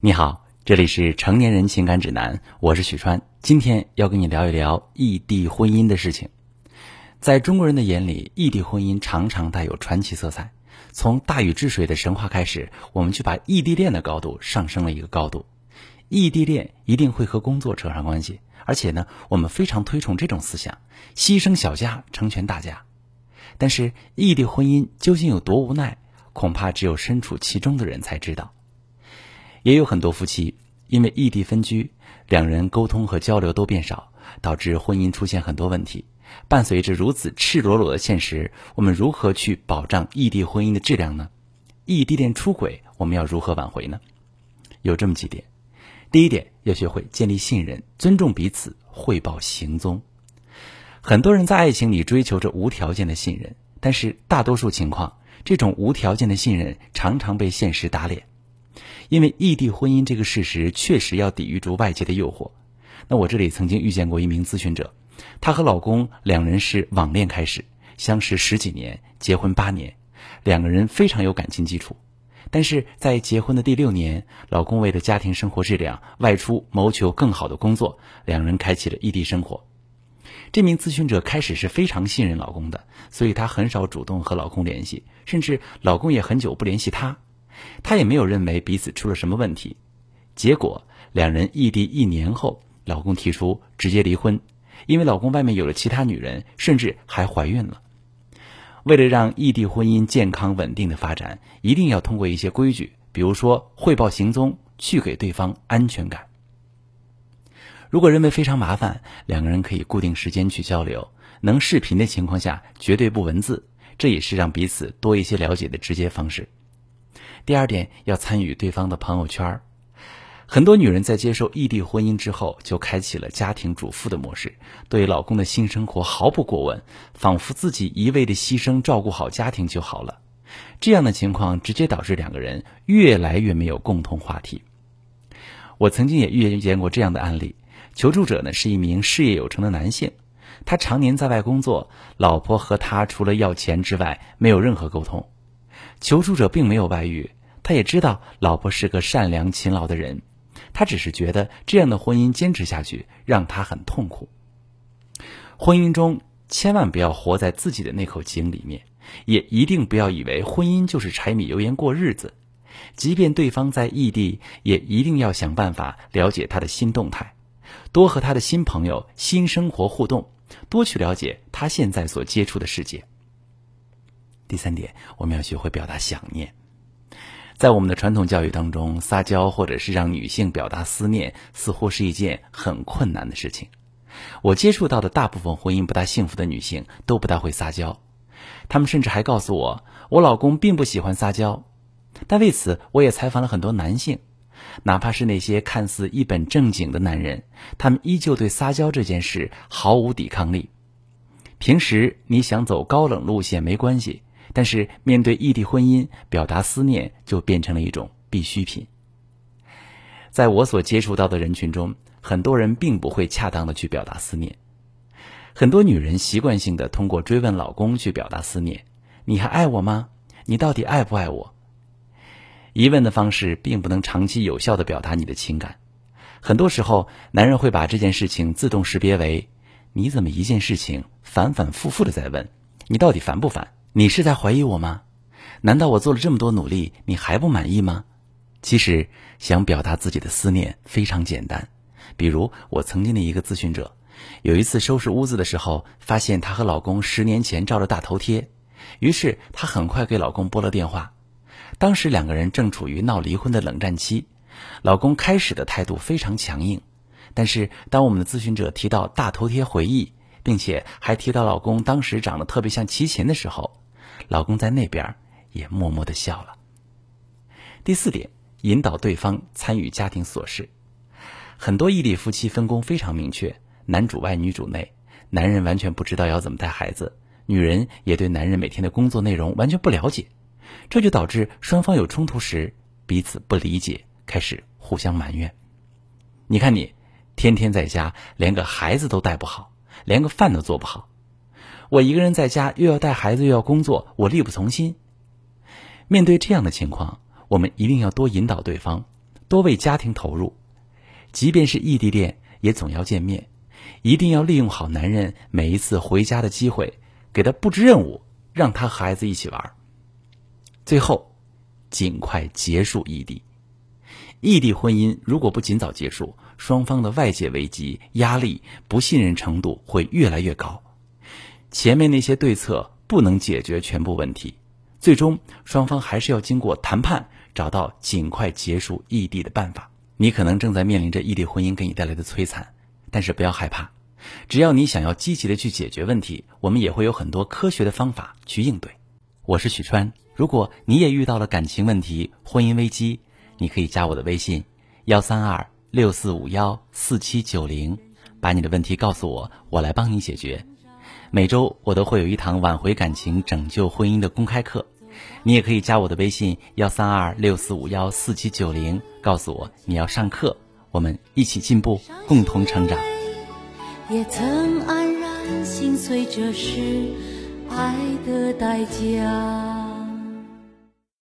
你好，这里是成年人情感指南，我是许川。今天要跟你聊一聊异地婚姻的事情。在中国人的眼里，异地婚姻常常带有传奇色彩。从大禹治水的神话开始，我们就把异地恋的高度上升了一个高度。异地恋一定会和工作扯上关系，而且呢，我们非常推崇这种思想：牺牲小家，成全大家。但是，异地婚姻究竟有多无奈，恐怕只有身处其中的人才知道。也有很多夫妻因为异地分居，两人沟通和交流都变少，导致婚姻出现很多问题。伴随着如此赤裸裸的现实，我们如何去保障异地婚姻的质量呢？异地恋出轨，我们要如何挽回呢？有这么几点：第一点，要学会建立信任，尊重彼此，汇报行踪。很多人在爱情里追求着无条件的信任，但是大多数情况，这种无条件的信任常常被现实打脸。因为异地婚姻这个事实确实要抵御住外界的诱惑。那我这里曾经遇见过一名咨询者，她和老公两人是网恋开始，相识十几年，结婚八年，两个人非常有感情基础。但是在结婚的第六年，老公为了家庭生活质量外出谋求更好的工作，两人开启了异地生活。这名咨询者开始是非常信任老公的，所以她很少主动和老公联系，甚至老公也很久不联系她。她也没有认为彼此出了什么问题，结果两人异地一年后，老公提出直接离婚，因为老公外面有了其他女人，甚至还怀孕了。为了让异地婚姻健康稳定的发展，一定要通过一些规矩，比如说汇报行踪，去给对方安全感。如果认为非常麻烦，两个人可以固定时间去交流，能视频的情况下绝对不文字，这也是让彼此多一些了解的直接方式。第二点，要参与对方的朋友圈很多女人在接受异地婚姻之后，就开启了家庭主妇的模式，对老公的性生活毫不过问，仿佛自己一味的牺牲照顾好家庭就好了。这样的情况直接导致两个人越来越没有共同话题。我曾经也遇见过这样的案例，求助者呢是一名事业有成的男性，他常年在外工作，老婆和他除了要钱之外，没有任何沟通。求助者并没有外遇。他也知道老婆是个善良勤劳的人，他只是觉得这样的婚姻坚持下去让他很痛苦。婚姻中千万不要活在自己的那口井里面，也一定不要以为婚姻就是柴米油盐过日子。即便对方在异地，也一定要想办法了解他的新动态，多和他的新朋友、新生活互动，多去了解他现在所接触的世界。第三点，我们要学会表达想念。在我们的传统教育当中，撒娇或者是让女性表达思念，似乎是一件很困难的事情。我接触到的大部分婚姻不大幸福的女性都不大会撒娇，她们甚至还告诉我，我老公并不喜欢撒娇。但为此，我也采访了很多男性，哪怕是那些看似一本正经的男人，他们依旧对撒娇这件事毫无抵抗力。平时你想走高冷路线没关系。但是面对异地婚姻，表达思念就变成了一种必需品。在我所接触到的人群中，很多人并不会恰当的去表达思念。很多女人习惯性的通过追问老公去表达思念：“你还爱我吗？你到底爱不爱我？”疑问的方式并不能长期有效的表达你的情感。很多时候，男人会把这件事情自动识别为：“你怎么一件事情反反复复的在问？你到底烦不烦？”你是在怀疑我吗？难道我做了这么多努力，你还不满意吗？其实想表达自己的思念非常简单。比如我曾经的一个咨询者，有一次收拾屋子的时候，发现她和老公十年前照了大头贴，于是她很快给老公拨了电话。当时两个人正处于闹离婚的冷战期，老公开始的态度非常强硬，但是当我们的咨询者提到大头贴回忆，并且还提到老公当时长得特别像齐秦的时候。老公在那边也默默的笑了。第四点，引导对方参与家庭琐事。很多异地夫妻分工非常明确，男主外女主内，男人完全不知道要怎么带孩子，女人也对男人每天的工作内容完全不了解，这就导致双方有冲突时彼此不理解，开始互相埋怨。你看你，天天在家，连个孩子都带不好，连个饭都做不好。我一个人在家，又要带孩子，又要工作，我力不从心。面对这样的情况，我们一定要多引导对方，多为家庭投入，即便是异地恋，也总要见面。一定要利用好男人每一次回家的机会，给他布置任务，让他和孩子一起玩。最后，尽快结束异地。异地婚姻如果不尽早结束，双方的外界危机、压力、不信任程度会越来越高。前面那些对策不能解决全部问题，最终双方还是要经过谈判，找到尽快结束异地的办法。你可能正在面临着异地婚姻给你带来的摧残。但是不要害怕，只要你想要积极的去解决问题，我们也会有很多科学的方法去应对。我是许川，如果你也遇到了感情问题、婚姻危机，你可以加我的微信幺三二六四五幺四七九零，把你的问题告诉我，我来帮你解决。每周我都会有一堂挽回感情、拯救婚姻的公开课，你也可以加我的微信幺三二六四五幺四七九零，告诉我你要上课。我们一起进步，共同成长。也曾黯然心碎，这是爱的代价。